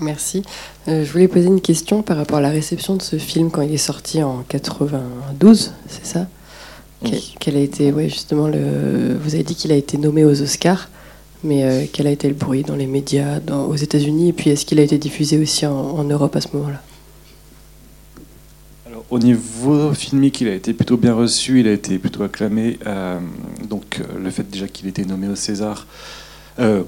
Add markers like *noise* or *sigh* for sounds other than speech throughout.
Merci. Euh, je voulais poser une question par rapport à la réception de ce film quand il est sorti en 92, c'est ça? Quel a été, ouais, justement, le... vous avez dit qu'il a été nommé aux Oscars, mais euh, quel a été le bruit dans les médias aux États-Unis Et puis, est-ce qu'il a été diffusé aussi en, Europe à ce moment-là? Alors, Au niveau filmique, il a été plutôt bien reçu, il a été plutôt acclamé. Euh, donc, le fait déjà qu'il ait été nommé au César, euh,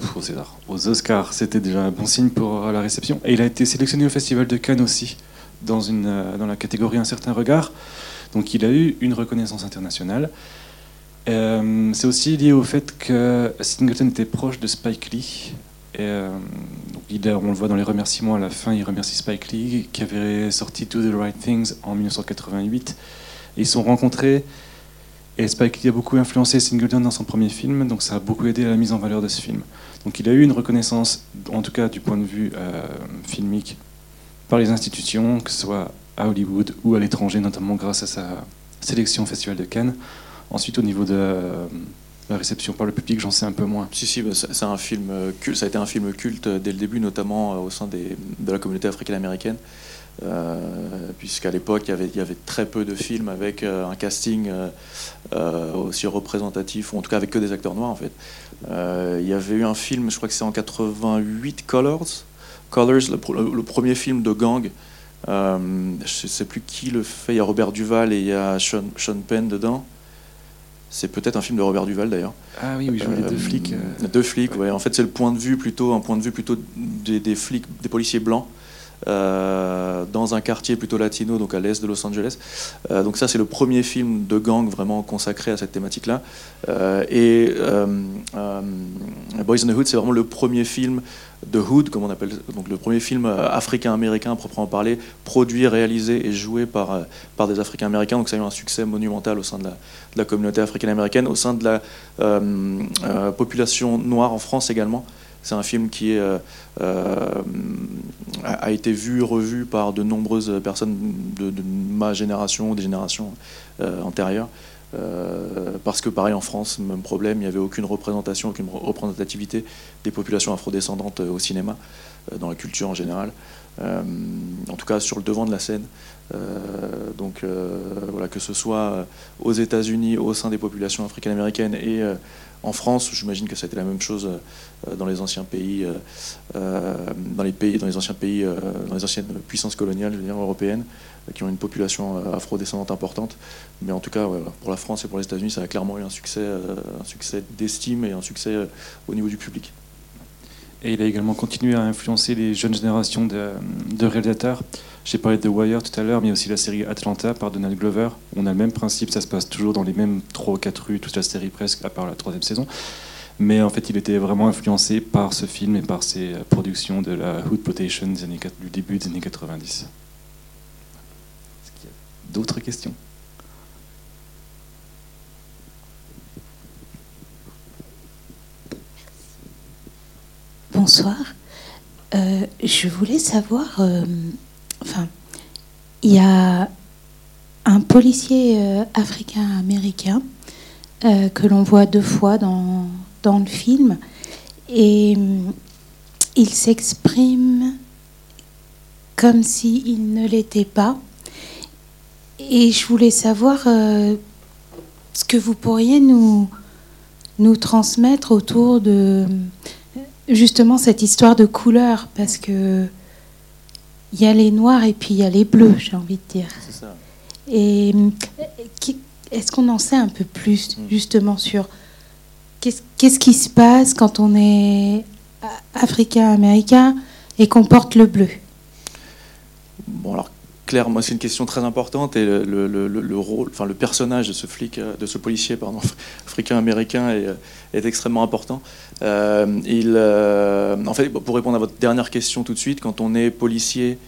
aux Oscars, c'était déjà un bon signe pour la réception. Et il a été sélectionné au Festival de Cannes aussi, dans, une, euh, dans la catégorie Un certain regard. Donc il a eu une reconnaissance internationale. Euh, c'est aussi lié au fait que Singleton était proche de Spike Lee. Euh, on le voit dans les remerciements à la fin, il remercie Spike Lee qui avait sorti To the Right Things en 1988. Et ils sont rencontrés et Spike Lee a beaucoup influencé Singleton dans son premier film, donc ça a beaucoup aidé à la mise en valeur de ce film. Donc il a eu une reconnaissance, en tout cas du point de vue euh, filmique, par les institutions, que ce soit à Hollywood ou à l'étranger, notamment grâce à sa sélection au Festival de Cannes. Ensuite, au niveau de euh, la réception par le public, j'en sais un peu moins. Si, si, bah, c'est un film culte. Ça a été un film culte dès le début, notamment euh, au sein de la communauté africaine-américaine. Euh, puisqu'à l'époque il y, avait, y, avait, très peu de films avec euh, un casting euh, aussi représentatif, ou en tout cas avec que des acteurs noirs en fait. il y avait eu un film, je crois que c'est en 88, Colors, Colors le, premier film de gang. je ne sais plus qui le fait, il y a Robert Duval et il y a Sean, Sean Penn dedans. C'est peut-être un film de Robert Duval d'ailleurs. Ah oui, oui, je voulais deux flics. Deux flics, ouais. En fait, c'est le point de vue plutôt, un point de vue plutôt des, des flics, des policiers blancs euh, un quartier plutôt latino, donc à l'est de Los Angeles. Euh, donc ça, c'est le premier film de gang vraiment consacré à cette thématique-là. Euh, et Boys in the Hood, c'est vraiment le premier film de Hood, comme on appelle, donc le premier film africain-américain proprement parler, produit, réalisé et joué par, par des Africains-américains. Donc ça a eu un succès monumental au sein de la communauté africaine-américaine, au sein de la population noire en France également. C'est un film qui euh, euh, a été vu, revu par de nombreuses personnes de, ma génération des générations euh, antérieures. parce que pareil en France, même problème, il n'y avait aucune représentation, aucune représentativité des populations afrodescendantes au cinéma, dans la culture en général, en tout cas sur le devant de la scène. donc voilà, que ce soit aux États-Unis, au sein des populations africaines-américaines et en France, j'imagine que ça a été la même chose euh, dans les anciens pays, euh, euh, dans les pays, dans les anciens pays, dans les anciennes puissances coloniales, je veux dire, européennes, qui ont une population afro-descendante importante. Mais en tout cas, pour la France et pour les États-Unis, ça a clairement eu un succès, un succès d'estime et un succès au niveau du public. Et il a également continué à influencer les jeunes générations de, de réalisateurs. J'ai parlé de Wire tout à l'heure, mais aussi la série Atlanta par Donald Glover. On a le même principe, ça se passe toujours dans les mêmes 3 ou 4 rues, toute la série presque, à part la troisième saison. Mais en fait, il était vraiment influencé par ce film et par ses productions de la Hood Potation du début des années 90. Est-ce qu'il y a d'autres questions? Bonsoir. Euh, je voulais savoir euh, enfin, il y a un policier euh, africain-américain euh, que l'on voit deux fois dans, dans le film et mm, il s'exprime comme s'il ne l'était pas. Et je voulais savoir euh, ce que vous pourriez nous, nous transmettre autour de justement cette histoire de couleur, parce que il y a les noirs et puis il y a les bleus, j'ai envie de dire. C'est ça. Et est-ce qu'on en sait un peu plus hmm. justement sur qu'est-ce qui se passe quand on est africain-américain et qu'on porte le bleu? Bon, alors Claire, moi c'est une question très importante et le, rôle, enfin le personnage de ce flic, euh, de ce policier, pardon, *laughs* africain-américain est, est, extrêmement important. Euh, il, euh, en fait, pour répondre à votre dernière question tout de suite, quand on est policier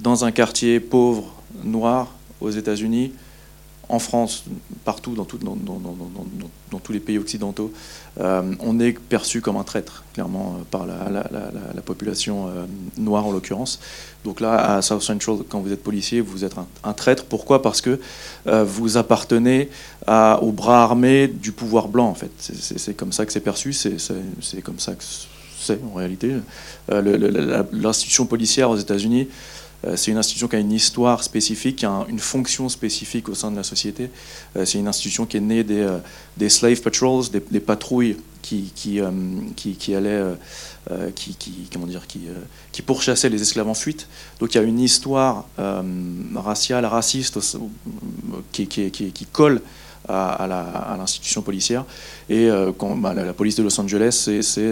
dans un quartier pauvre, noir, aux États-Unis, en France, partout, dans, tous les pays occidentaux, euh, on est perçu comme un traître, clairement, par la, population noire en l'occurrence. Donc là, à South Central, quand vous êtes policier, vous êtes un, traître. Pourquoi? Parce que vous appartenez à, au bras armé du pouvoir blanc, en fait. C'est comme ça que c'est perçu, c'est comme ça que sait en réalité. L'institution policière aux États-Unis, c'est une institution qui a une histoire spécifique, qui a une fonction spécifique au sein de la société. C'est une institution qui est née des, des slave patrols, des, patrouilles qui, qui, euh, comment dire, qui, euh, les esclaves en fuite. Donc il y a une histoire euh, raciale, raciste qui, colle à, l'institution policière. Et bah, la, police de Los Angeles, c'est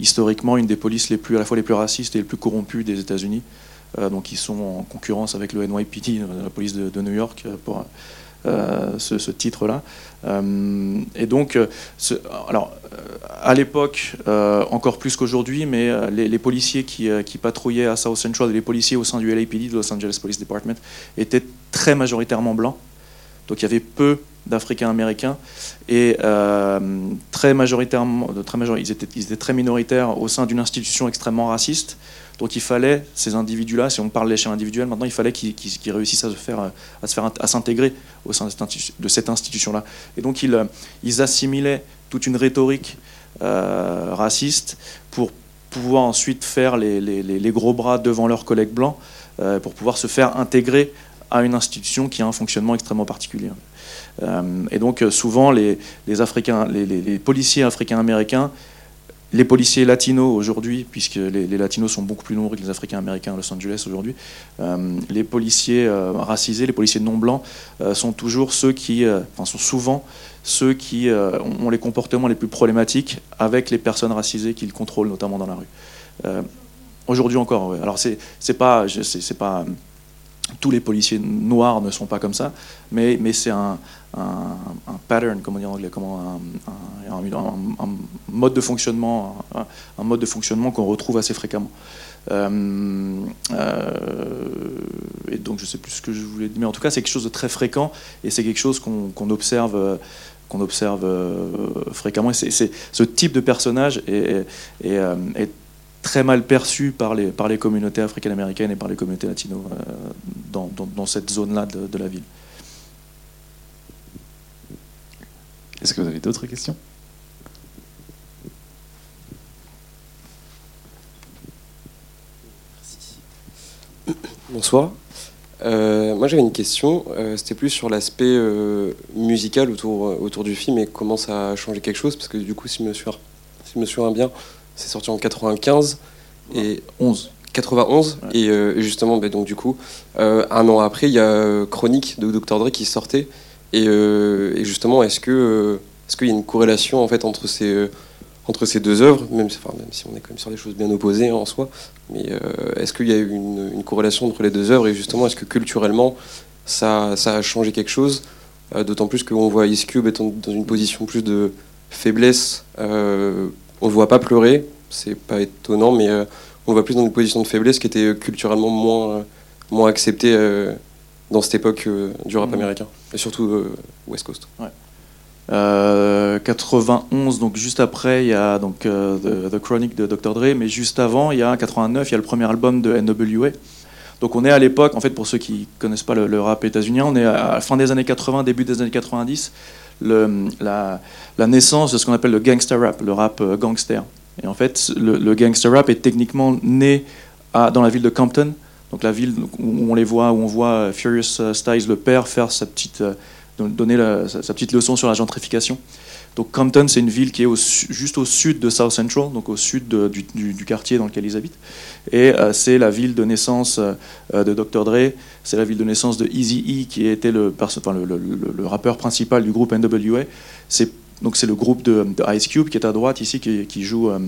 historiquement une des polices les plus, à la fois les plus racistes et les plus corrompues des États-Unis. Donc ils sont en concurrence avec le NYPD, la police de, New York, pour euh, ce, titre-là. Euh, et donc, euh, alors, à l'époque, encore plus qu'aujourd'hui, mais les, policiers qui, patrouillaient à South Central les policiers au sein du LAPD, de Los Angeles Police Department, étaient très majoritairement blancs. Donc il y avait peu d'Africains américains et très majoritairement, très ils, étaient, ils, étaient, très minoritaires au sein d'une institution extrêmement raciste. Donc il fallait, ces individus-là, si on parle d'échelle individuelle, maintenant il fallait qu'ils réussissent à se faire, à se faire, à s'intégrer au sein de cette institution-là. Et donc ils, ils, assimilaient toute une rhétorique euh, raciste pour pouvoir ensuite faire les, gros bras devant leurs collègues blancs, euh, pour pouvoir se faire intégrer à une institution qui a un fonctionnement extrêmement particulier. Euh, et donc souvent les, Africains, les, policiers africains-américains les policiers latinos aujourd'hui, puisque les, latinos sont beaucoup plus nombreux que les Africains américains à Los Angeles aujourd'hui, euh, les policiers euh, racisés, les policiers non blancs euh, sont toujours ceux qui, enfin sont souvent ceux qui ont les comportements les plus problématiques avec les personnes racisées qu'ils contrôlent, notamment dans la rue. aujourd'hui encore, alors c'est pas, c'est pas tous les policiers noirs ne sont pas comme ça, mais, mais c'est un, un, pattern, comme on dit en anglais, comment, un, mode de fonctionnement, un, mode de fonctionnement qu'on retrouve assez fréquemment. Euh, euh, et donc je sais plus ce que je voulais dire, mais en tout cas c'est quelque chose de très fréquent et c'est quelque chose qu'on observe qu'on observe euh, fréquemment. Et c'est ce type de personnage est, est, très mal perçu par les, par les communautés africaines-américaines et par les communautés latino euh, dans, dans, cette zone-là de, la ville. Est-ce que vous avez d'autres questions? Bonsoir. Euh, moi j'avais une question, euh, c'était plus sur l'aspect musical autour, autour du film et comment ça a changé quelque chose, parce que du coup si je me souviens, si je me souviens bien, c'est sorti en 95 et 11. 91 et euh, justement ben, donc du coup euh, un an après il y a euh, Chronique de Dr Dre qui sortait et, justement est-ce que est-ce qu'il y a une corrélation en fait entre ces ces deux œuvres même, si on est quand même sur des choses bien opposées en soi mais est-ce qu'il y a une, corrélation entre les deux œuvres et justement est-ce que culturellement ça, a changé quelque chose d'autant plus qu'on voit Ice Cube étant dans une position plus de faiblesse on ne voit pas pleurer, c'est pas étonnant, mais euh, on voit plus dans une position de faiblesse qui était culturellement moins, euh, acceptée euh, dans cette époque du rap mmh. américain, et surtout West Coast. 91, donc juste après, il y a donc, The, Chronic de Dr. Dre, mais juste avant, il y a 89, il y a le premier album de NWA. Donc on est à l'époque, en fait, pour ceux qui connaissent pas le, rap états-unien, on est à la fin des années 80, début des années 90 le, la, naissance de ce qu'on appelle le gangster rap, le rap euh, gangster. Et en fait, le, gangster rap est techniquement né à, dans la ville de Compton, donc la ville où on les voit, où on voit euh, Furious euh, Styles, le père, faire sa petite, donner sa, petite leçon sur la gentrification. Donc Compton, c'est une ville qui est juste au sud de South Central, donc au sud du, quartier dans lequel ils habitent. Et euh, c'est la ville de naissance euh, de Dr. Dre, c'est la ville de naissance de Easy E, qui était le, rappeur principal du groupe NWA. C'est, donc c'est le groupe de, Ice Cube qui est à droite ici, qui, joue euh,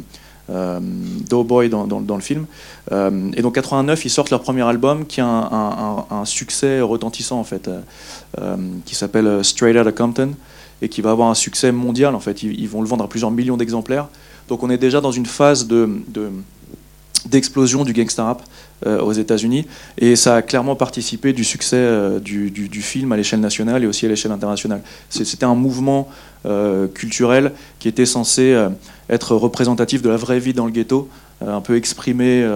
Doughboy dans, le film. et donc 89, ils sortent leur premier album qui a un, succès retentissant en fait, qui s'appelle Straight Outta Compton et qui va avoir un succès mondial. En fait, ils, vont le vendre à plusieurs millions d'exemplaires. Donc on est déjà dans une phase de, d'explosion du gangsta rap euh, aux États-Unis et ça a clairement participé du succès euh, du, film à l'échelle nationale et aussi à l'échelle internationale. C'était un mouvement euh, culturel qui était censé être représentatif de la vraie vie dans le ghetto un peu exprimé,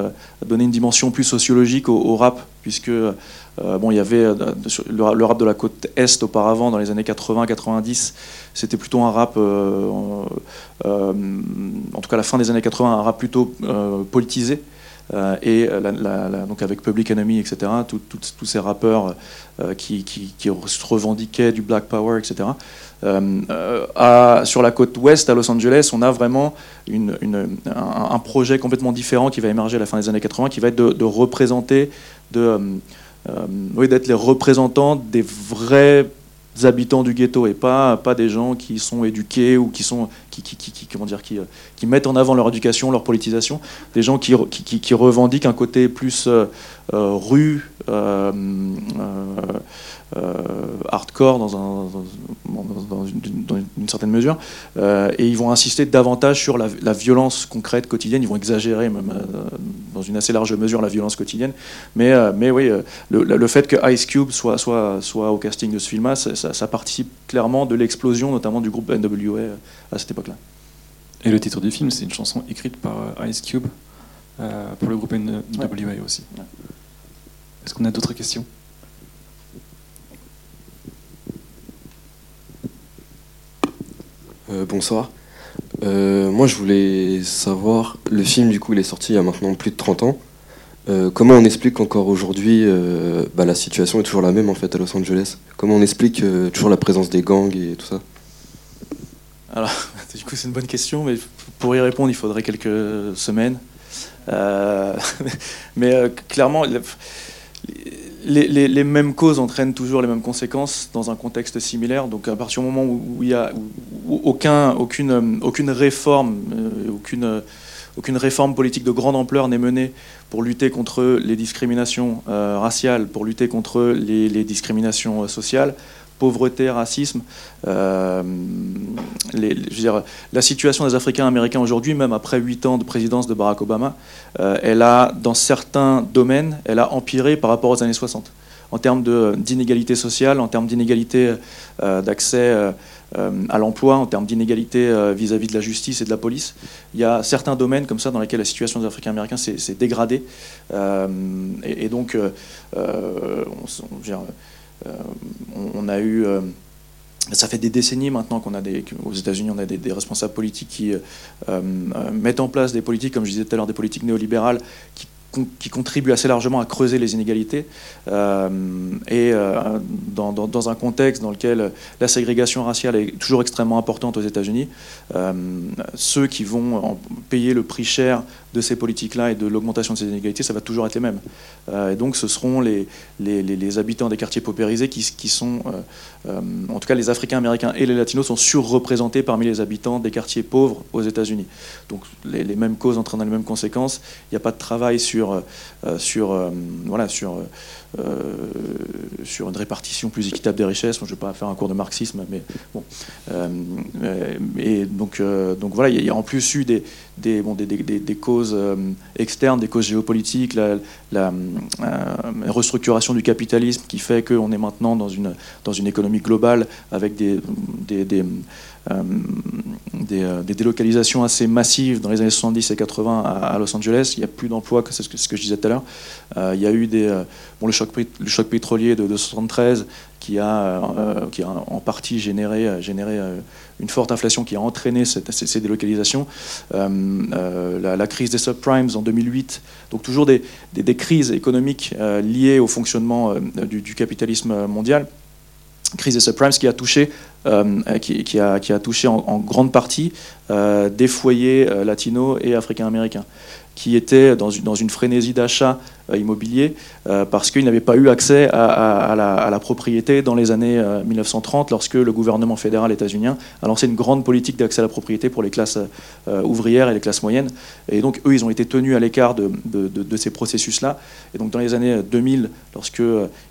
donné une dimension plus sociologique au, rap, puisque bon, il y avait le, rap de la côte est auparavant, dans les années 80-90, c'était plutôt un rap, en tout cas la fin des années 80, un rap plutôt politisé. Euh, et euh, donc avec Public Enemy, etc., tous ces rappeurs euh, qui, se revendiquaient du Black Power, etc. sur la côte ouest, à Los Angeles, on a vraiment un, projet complètement différent qui va émerger à la fin des années 80, qui va être de, représenter, oui, d'être les représentants des vrais habitants du ghetto et pas, pas des gens qui sont éduqués ou qui, sont, qui, comment dire, qui, qui, mettent en avant leur éducation, leur politisation, des gens qui, qui revendiquent un côté plus euh, euh, rue, euh, hardcore dans, un, dans, une, certaine mesure, et ils vont insister davantage sur la, violence concrète quotidienne, ils vont exagérer même dans une assez large mesure la violence quotidienne, mais, mais oui, le, fait que Ice Cube soit, soit, soit au casting de ce film-là, ça, ça, participe clairement de l'explosion notamment du groupe NWA à cette époque-là. Et le titre du film, c'est une chanson écrite par Ice Cube pour le groupe NWA aussi. Est-ce qu'on a d'autres questions? Euh, Bonsoir. Euh, moi, je voulais savoir, le film, du coup, il est sorti il y a maintenant plus de 30 ans. Euh, comment on explique qu'encore aujourd'hui, bah, la situation est toujours la même en fait à Los Angeles? Comment on explique toujours la présence des gangs et tout ça? *laughs* Du coup, c'est une bonne question, mais pour y répondre, il faudrait quelques semaines. *laughs* mais clairement, les, mêmes causes entraînent toujours les mêmes conséquences dans un contexte similaire. Donc à partir du moment où il n'y a euh, aucune, réforme politique de grande ampleur n'est menée pour lutter contre les discriminations euh, raciales, pour lutter contre les, discriminations euh, sociales, pauvreté, racisme. Euh, la situation des Africains américains aujourd'hui, même après huit ans de présidence de Barack Obama, euh, elle a, dans certains domaines, elle a empiré par rapport aux années 60. En termes d'inégalité sociale, en termes d'inégalité euh, d'accès à l'emploi, en termes d'inégalité vis-à-vis de la justice et de la police, il y a certains domaines comme ça dans lesquels la situation des Africains américains s'est dégradée. Et, et, donc, on, on, euh, on, a eu euh, ça fait des décennies maintenant qu'on a des, États-Unis, on a des, responsables politiques qui euh, mettent en place des politiques, comme je disais tout à l'heure, des politiques néolibérales qui qui contribue assez largement à creuser les inégalités. Euh, et euh, dans, un contexte dans lequel la ségrégation raciale est toujours extrêmement importante aux États-Unis, euh, ceux qui vont payer le prix cher de ces politiques-là et de l'augmentation de ces inégalités, ça va toujours être les mêmes. et donc ce seront les, habitants des quartiers paupérisés qui, qui sont, en tout cas les Africains américains et les Latinos sont surreprésentés parmi les habitants des quartiers pauvres aux États-Unis. Donc les, mêmes causes entraînent les mêmes conséquences. Il n'y a pas de travail sur sur, euh, sur, euh, voilà, sur, euh, sur une répartition plus équitable des richesses. Je ne vais pas faire un cours de marxisme, mais bon. et donc, donc voilà, il y, a en plus eu des, des, bon, des, des, des causes externes, des causes géopolitiques, la, restructuration du capitalisme qui fait qu'on est maintenant dans une, dans une économie globale avec des, des, euh, euh, des, délocalisations assez massives dans les années 70 et 80 à, Los Angeles. Il n'y a plus d'emplois, c'est ce, ce, que je disais tout à l'heure. Euh, il y a eu des, bon, le, le choc pétrolier de, 1973 qui a, qui a en partie généré, généré une forte inflation qui a entraîné ces, délocalisations. la, crise des subprimes en 2008. Donc toujours des, crises économiques liées au fonctionnement du, capitalisme mondial crise des subprimes qui a touché, euh, qui, a, qui, a, touché en, grande partie euh, des foyers euh, latinos et africains-américains qui étaient dans dans une frénésie d'achat immobilier parce qu'ils n'avaient pas eu accès à, la, propriété dans les années 1930 lorsque le gouvernement fédéral états-unien a lancé une grande politique d'accès à la propriété pour les classes ouvrières et les classes moyennes. Et donc eux, ils ont été tenus à l'écart de, ces processus-là. Et donc dans les années 2000, lorsque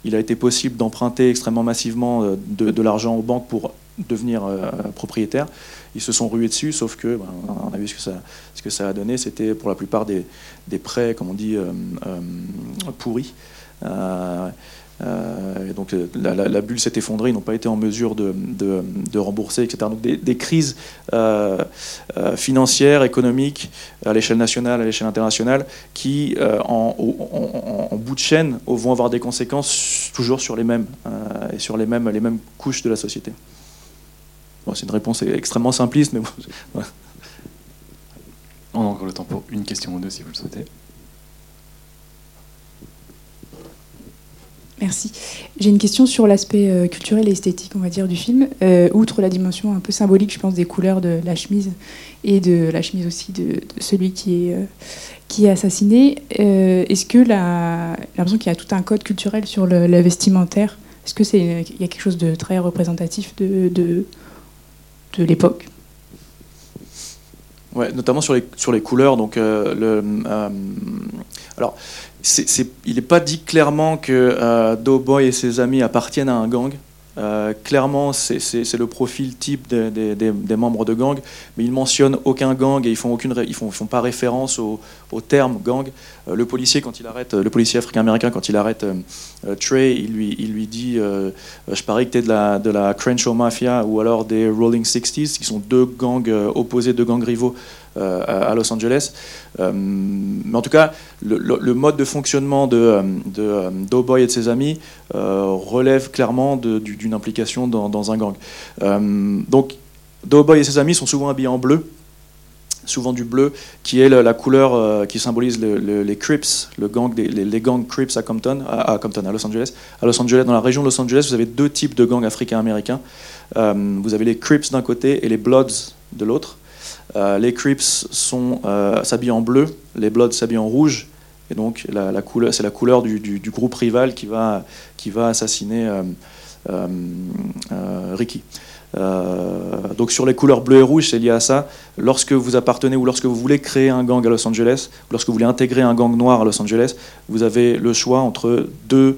il a été possible d'emprunter extrêmement massivement de, l'argent aux banques pour devenir euh, propriétaire. Ils se sont rués dessus, sauf que, ben, on a vu ce que ça, ce que ça a donné, c'était pour la plupart des, des, prêts, comme on dit, euh, euh, pourris. et donc la, bulle s'est effondrée, ils n'ont pas été en mesure de, rembourser, etc. Donc des, crises financières, économiques, à l'échelle nationale, à l'échelle internationale, qui, en, bout de chaîne, vont avoir des conséquences toujours sur les mêmes, et sur les mêmes, les mêmes couches de la société. c'est une réponse extrêmement simpliste, mais bon, *laughs* On a encore le temps pour une question ou deux si vous le souhaitez. Merci. J'ai une question sur l'aspect euh, culturel et esthétique, on va dire, du film. Euh, outre la dimension un peu symbolique, je pense, des couleurs de la chemise et de la chemise aussi de, celui qui est, euh, qui est assassiné, est-ce que la, l'impression qu'il y a tout un code culturel sur le, vestimentaire? Est-ce que c'est il y a quelque chose de très représentatif de, de l'époque? Notamment sur les, sur les couleurs. Donc, le, alors, il n'est pas dit clairement que euh, Doughboy et ses amis appartiennent à un gang. Euh, clairement, c'est le profil type des, membres de gang, mais ils mentionnent aucun gang et ils font aucune, ils font, font pas référence au, terme gang. Euh, le policier quand il arrête, le policier africain-américain quand il arrête Trey, il lui, il lui dit, je parie que tu es de la, de la Crenshaw Mafia ou alors des Rolling Sixties, qui sont deux gangs opposés, deux gangs rivaux euh, à Los Angeles. Euh, mais en tout cas, le, mode de fonctionnement de, euh, de Doughboy et de ses amis relève clairement d'une implication dans, un gang. donc, Doughboy et ses amis sont souvent habillés en bleu, souvent du bleu, qui est la, couleur qui symbolise les Crips, le gang les, gangs Crips à Compton, à, Compton, à Los Angeles. À Los Angeles, dans la région de Los Angeles, vous avez deux types de gangs africains-américains. vous avez les Crips d'un côté et les Bloods de l'autre. Euh, les Crips euh, s'habillent en bleu, les Bloods s'habillent en rouge. Et donc, la, couleur, c'est la couleur du, groupe rival qui va, qui va assassiner euh, Ricky. donc sur les couleurs bleu et rouge, c'est lié à ça. Lorsque vous appartenez ou lorsque vous voulez créer un gang à Los Angeles, ou lorsque vous voulez intégrer un gang noir à Los Angeles, vous avez le choix entre deux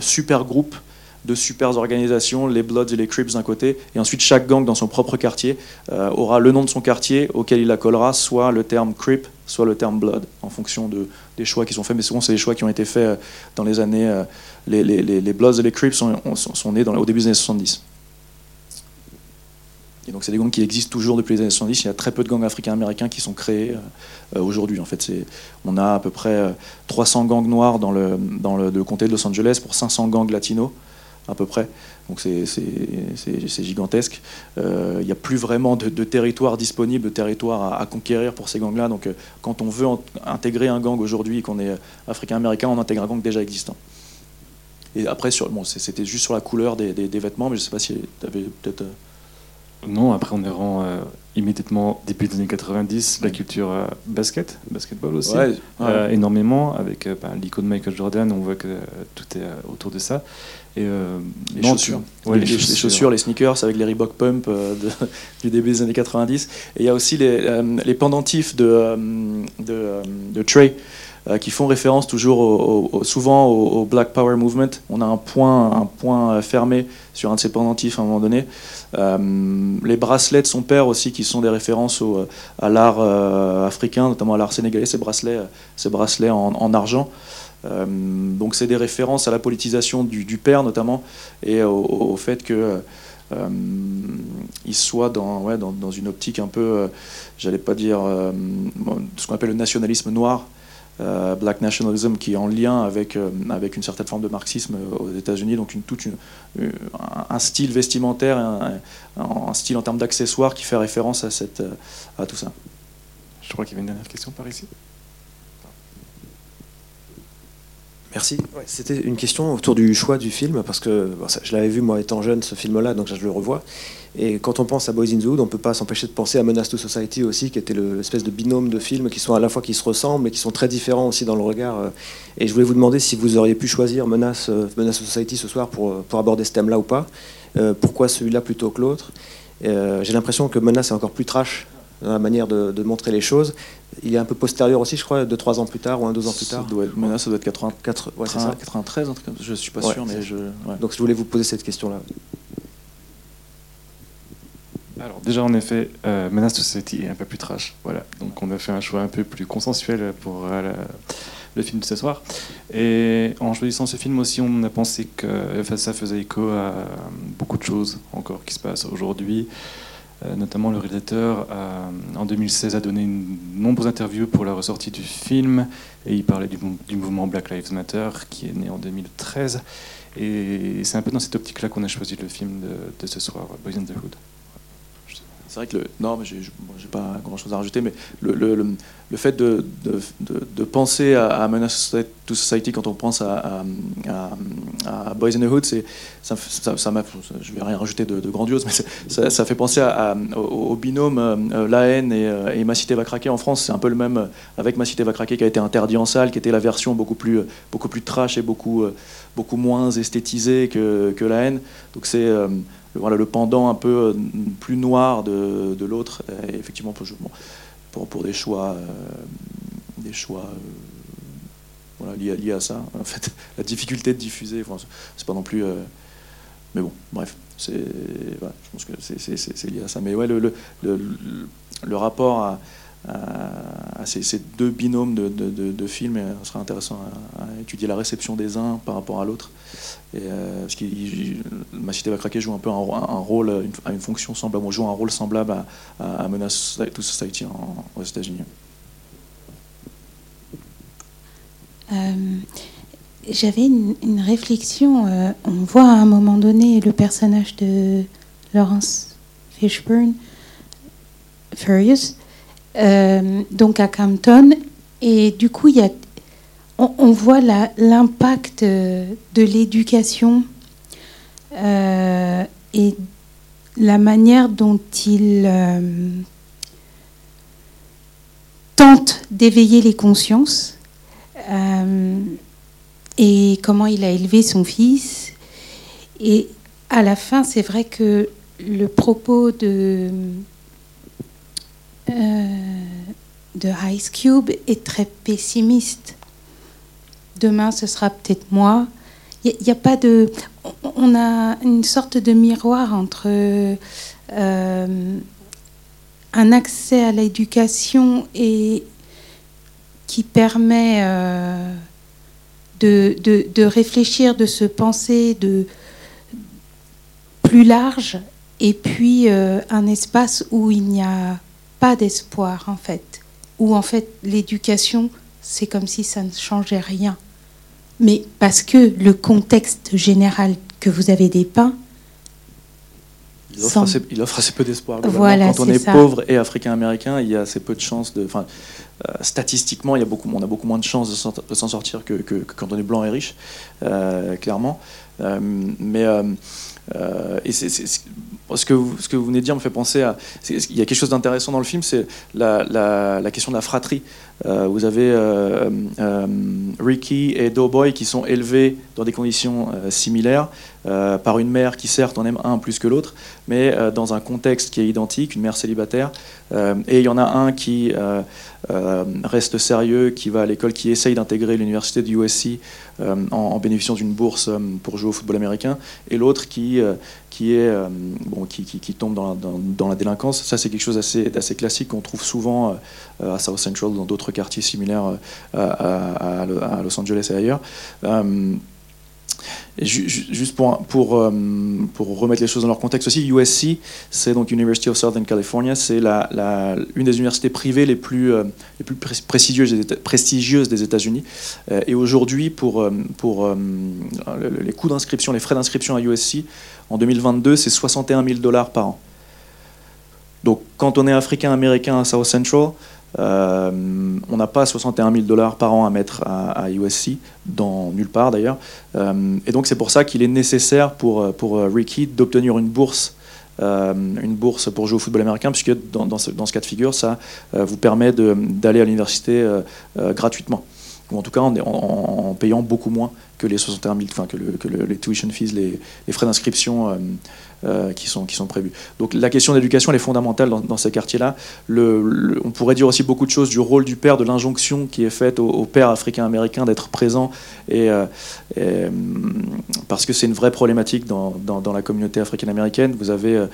super groupes de super organisations, les Bloods et les Crips d'un côté, et ensuite chaque gang dans son propre quartier euh, aura le nom de son quartier auquel il accolera soit le terme Crip, soit le terme Blood, en fonction de, des choix qui sont faits. Mais souvent, c'est des choix qui ont été faits euh, dans les années. Euh, les, Bloods et les Crips sont, nés au début des années 70. Et donc, c'est des gangs qui existent toujours depuis les années 70. Il y a très peu de gangs africains-américains qui sont créés aujourd'hui. En fait, on a à peu près 300 gangs noirs dans le, dans le comté de Los Angeles pour 500 gangs latinos à peu près. Donc c'est gigantesque. Euh, il n'y a plus vraiment de, territoire disponible, de territoire à, conquérir pour ces gangs-là. Donc euh, quand on veut intégrer un gang aujourd'hui qu'on est africain-américain, on intègre un gang déjà existant. Et après, bon, c'était juste sur la couleur des, vêtements, mais je ne sais pas si tu avais peut-être... Euh, non, après on est vraiment immédiatement, début des années 90, la culture basket, basketball aussi, énormément, avec bah, l'icône Michael Jordan, on voit que tout est autour de ça. Et euh, les, chaussures. les, chaussures. les, sneakers avec les Reebok Pump euh, *laughs* du début des années 90. Et il y a aussi les, euh, pendentifs de, de, de Trey qui font référence toujours souvent au, Black Power Movement. On a un point, un point fermé sur un de ces pendentifs à un moment donné. les bracelets de son père aussi, qui sont des références au, à l'art africain, notamment à l'art sénégalais, ces bracelets, ces bracelets en, en argent. Euh, donc c'est des références à la politisation du, père notamment et au, fait que euh, il soit dans, ouais, dans, dans, une optique un peu, euh, j'allais pas dire, ce qu'on appelle le nationalisme noir, black nationalism, qui est en lien avec, avec une certaine forme de marxisme aux États-Unis, donc une, toute un style vestimentaire, un, un style en termes d'accessoires qui fait référence à, cette, à tout ça. Je crois qu'il y avait une dernière question par ici. Merci. C'était une question autour du choix du film, parce que je l'avais vu moi étant jeune, ce film-là, donc je le revois. Et quand on pense à Boys in the Hood, on ne peut pas s'empêcher de penser à Menace to Society aussi, qui était l'espèce de binôme de films qui sont à la fois qui se ressemblent, mais qui sont très différents aussi dans le regard. Euh. Et je voulais vous demander si vous auriez pu choisir Menace, euh, Menace to Society ce soir pour, pour aborder ce thème-là ou pas. Euh, pourquoi celui-là plutôt que l'autre? J'ai l'impression que Menace est encore plus trash dans la manière de, montrer les choses. Il est un peu postérieur aussi, je crois, deux, trois ans plus tard ou un, deux ans plus tard. Ça doit être, ça doit être 84, ouais, 93, je ne suis pas sûr, mais je... Donc je voulais vous poser cette question-là. Alors déjà en effet, euh, Menace to Society est un peu plus trash, voilà. Donc on a fait un choix un peu plus consensuel pour, euh, le film de ce soir. Et en choisissant ce film aussi, on a pensé que ça faisait écho à beaucoup de choses encore qui se passent aujourd'hui. Euh, notamment, le réalisateur, en 2016, a donné une nombreuses interviews pour la ressortie du film et il parlait du, du mouvement Black Lives Matter qui est né en 2013. Et c'est un peu dans cette optique-là qu'on a choisi le film de, de ce soir, Boys in the Hood. C'est vrai que le, non, mais j'ai pas grand chose à rajouter, mais le, fait de, penser à, à Menace to Society quand on pense à, Boys in the Hood, c'est ça, ça, je vais rien rajouter de, grandiose, mais ça, fait penser au, binôme euh, La haine et, euh, Ma cité va craquer en France. C'est un peu le même avec Ma cité va craquer qui a été interdit en salle, qui était la version beaucoup plus beaucoup trash et beaucoup beaucoup moins esthétisée que, La haine. Donc c'est euh, voilà, le pendant un peu euh, plus noir de, de l'autre, effectivement pour, pour, pour, des choix, euh, des choix euh, voilà, liés, liés, à ça. *laughs* En fait, la difficulté de diffuser, enfin, c'est pas non plus. mais bon, bref, c'est, voilà, je pense que c'est, lié à ça. Mais ouais, le, le, le, le rapport à, à, ces, ces, deux binômes de, de, de, films, et ce sera intéressant à, étudier la réception des uns par rapport à l'autre. Et, euh, parce que Ma Cité va craquer joue un peu un, rôle, une, fonction semblable, joue un rôle semblable à, à, Menace to Society en, aux États-Unis. Euh, J'avais une, réflexion. Euh, on voit à un moment donné le personnage de Lawrence Fishburne, Furious, euh, donc à Campton. Et du coup, y a, on, on voit l'impact de l'éducation euh, et la manière dont il euh, tente d'éveiller les consciences euh, et comment il a élevé son fils. Et à la fin, c'est vrai que le propos de euh, de Ice Cube est très pessimiste. Demain, ce sera peut-être moi. Il n'y a, pas de. On a une sorte de miroir entre euh, un accès à l'éducation et qui permet euh, de, de, de, réfléchir, de se penser de plus large, et puis euh, un espace où il n'y a pas d'espoir en fait, où en fait l'éducation c'est comme si ça ne changeait rien. Mais parce que le contexte général que vous avez dépeint il offre, assez, il offre assez peu d'espoir. Voilà, Quand on est, est pauvre et africain-américain, il y a assez peu de chances de. Enfin, euh, statistiquement, il y a beaucoup, on a beaucoup moins de chances de s'en sortir que, que, que, quand on est blanc et riche, euh, clairement. Euh, mais euh, ce, que vous, venez de dire me fait penser à. Il y a quelque chose d'intéressant dans le film, c'est la, question de la fratrie. Euh, vous avez euh, euh, Ricky et Doughboy qui sont élevés dans des conditions similaires par une mère qui certes en aime un plus que l'autre, mais dans un contexte qui est identique, une mère célibataire. et il y en a un qui reste sérieux, qui va à l'école, qui essaye d'intégrer l'université de USC en, en, bénéficiant d'une bourse pour jouer au football américain, et l'autre qui qui, est, euh, bon, qui, tombe dans la, délinquance. Ça, c'est quelque chose d'assez classique qu'on trouve souvent euh, à South Central, dans d'autres quartiers similaires euh, à, Los Angeles et ailleurs. Juste pour, pour, euh, pour, remettre les choses dans leur contexte aussi, USC, c'est donc University of Southern California, c'est la, la, une des universités privées les plus, euh, les plus prestigieuses des, prestigieuses des États-Unis. Euh, et aujourd'hui, pour, pour les coûts d'inscription, les frais d'inscription à USC, en 2022, c'est 61 000 dollars par an. Donc, quand on est africain-américain à South Central, euh, on n'a pas 61 000 dollars par an à mettre à, USC, dans nulle part d'ailleurs. Euh, et donc c'est pour ça qu'il est nécessaire pour, pour Ricky d'obtenir une bourse. Euh, une bourse pour jouer au football américain, puisque dans, dans, ce, cas de figure, ça euh, vous permet d'aller à l'université euh, gratuitement, ou en tout cas en, en, payant beaucoup moins que les 61 000, enfin que, le, que le, les tuition fees, les frais d'inscription euh, qui, sont, qui sont prévus. Donc la question d'éducation, elle est fondamentale dans, dans ces quartiers-là. On pourrait dire aussi beaucoup de choses du rôle du père, de l'injonction qui est faite au, au père africain-américain d'être présent, et, euh, et, parce que c'est une vraie problématique dans, dans, la communauté africaine-américaine. Vous avez, euh,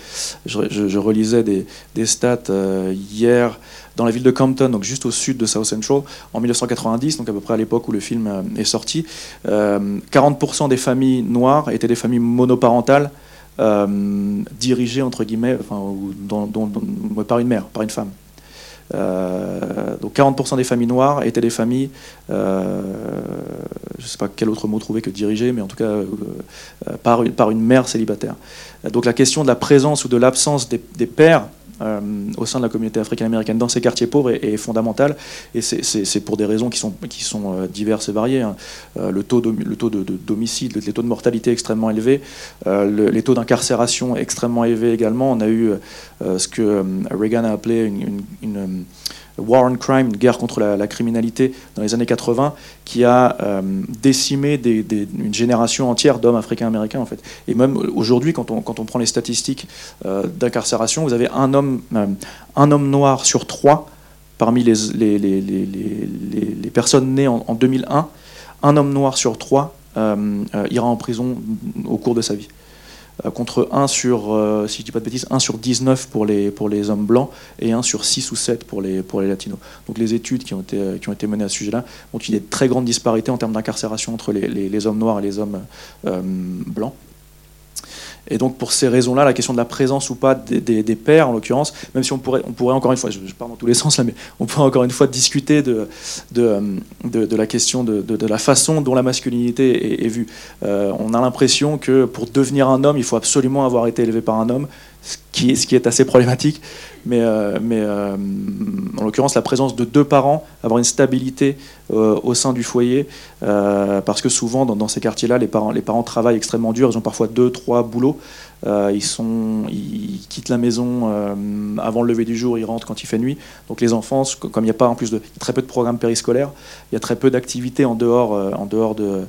je, relisais des, des stats hier, dans la ville de Compton, donc juste au sud de South Central, en 1990, donc à peu près à l'époque où le film est sorti. 40% des familles noires étaient des familles monoparentales. Dirigées entre guillemets, enfin, par une mère, par une femme. Euh, donc 40% des familles noires étaient des familles, euh, je ne sais pas quel autre mot trouver que diriger, mais en tout cas euh, par, une, par une mère célibataire. Donc la question de la présence ou de l'absence des, pères euh, au sein de la communauté africaine-américaine dans ces quartiers pauvres est, fondamentale. Et c'est pour des raisons qui sont, euh, diverses et variées. Hein. Euh, le taux, de, le d'homicide, les taux de mortalité extrêmement élevés, les taux d'incarcération extrêmement élevés également. On a eu ce que Reagan a appelé une War on Crime, une guerre contre la, criminalité dans les années 80, qui a euh, décimé une génération entière d'hommes africains-américains en fait. Et même aujourd'hui, quand on, quand on prend les statistiques euh, d'incarcération, vous avez un homme, euh, un homme noir sur trois parmi les, les, les, les personnes nées en, en, 2001, un homme noir sur trois ira en prison au cours de sa vie. Euh, contre 1 sur, euh, si je dis pas de bêtises, 1 sur 19 pour les, hommes blancs et 1 sur 6 ou 7 pour les, latinos. Donc les études qui ont été, euh, ont menées à ce sujet-là montrent qu'il très grandes disparités en termes d'incarcération entre les, hommes noirs et les hommes blancs. Et donc pour ces raisons-là, la question de la présence ou pas des, pères, en l'occurrence, même si on pourrait, on pourrait encore une fois, je, parle dans tous les *laughs* sens là, mais on pourrait encore une fois discuter de, de, de, la question de, de, la façon dont la masculinité est, vue. Euh, on a l'impression que pour devenir un homme, il faut absolument avoir été élevé par un homme, ce qui est, assez problématique. Mais, euh, euh, en l'occurrence, la présence de deux parents, avoir une stabilité au sein du foyer, parce que souvent dans, dans ces quartiers-là, les parents, les parents travaillent extrêmement dur, ils ont parfois deux, trois boulots. Euh, ils, sont, ils quittent la maison euh, avant le lever du jour, ils rentrent quand il fait nuit. Donc les enfants, comme il n'y a pas en plus de très peu de programmes périscolaires, il y a très peu d'activités en dehors, euh, en dehors de,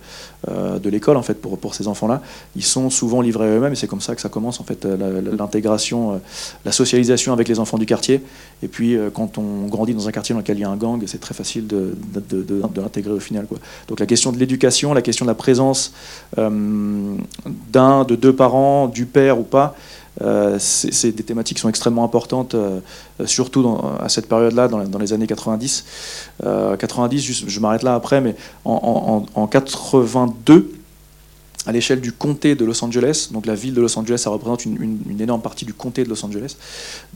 l'école en fait pour, pour ces enfants-là. Ils sont souvent livrés eux-mêmes et c'est comme ça que ça commence en fait l'intégration, la socialisation avec les enfants du quartier. Et puis quand on grandit dans un quartier dans lequel il y a un gang, c'est très facile de, de, de, de l'intégrer au final. Donc la question de l'éducation, la question de la présence d'un, de deux parents, du père ou pas, euh, c'est des thématiques qui sont extrêmement importantes, euh, surtout à cette période-là, dans, les années 90. 90, euh, je m'arrête là après, mais en, 82, à l'échelle du comté de Los Angeles, donc la ville de Los Angeles, ça représente une, énorme partie du comté de Los Angeles.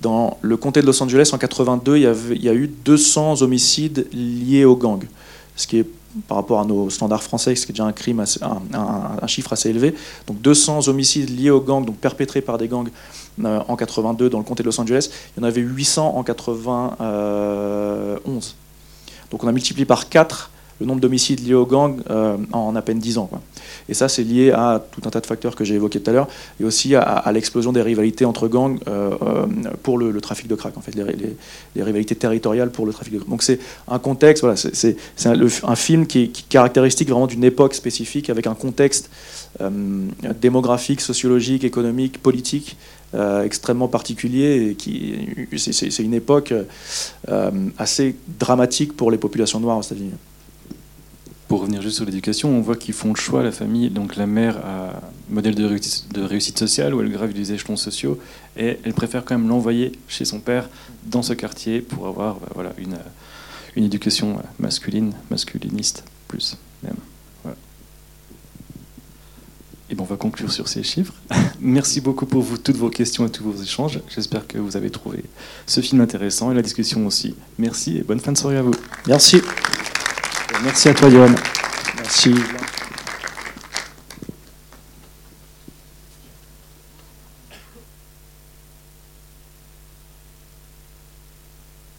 Dans le comté de Los Angeles, en 82, il y, il y a eu 200 homicides liés aux gangs, ce qui est par rapport à nos standards français, ce qui est déjà un crime, chiffre assez élevé. Donc 200 homicides liés aux gangs, donc perpétrés par des gangs euh, en 82 dans le comté de Los Angeles. Il y en avait 800 en 91. Donc on a multiplié par 4 le nombre d'homicides liés aux gangs euh, en à peine 10 ans. Et ça, c'est lié à tout un tas de facteurs que j'ai évoqués tout à l'heure, et aussi à, l'explosion des rivalités entre gangs euh, euh, pour le, trafic de crack, en fait, les, rivalités territoriales pour le trafic de crack. Donc c'est un contexte, voilà, c'est un, film qui est, caractéristique vraiment d'une époque spécifique, avec un contexte démographique, sociologique, économique, politique, extrêmement particulier et qui c'est une époque assez dramatique pour les populations noires aux États-Unis pour revenir juste sur l'éducation, on voit qu'ils font le choix, la famille, donc la mère a modèle de réussite, sociale où elle gravit des échelons sociaux et elle préfère quand même l'envoyer chez son père dans ce quartier pour avoir bah, voilà, une, une éducation masculine, masculiniste plus même. Et bon, on va conclure sur ces chiffres. *laughs* Merci beaucoup pour vous, toutes vos questions et tous vos échanges. J'espère que vous avez trouvé ce film intéressant et la discussion aussi. Merci et bonne fin de soirée à vous. Merci. Merci à toi, Johan. Merci.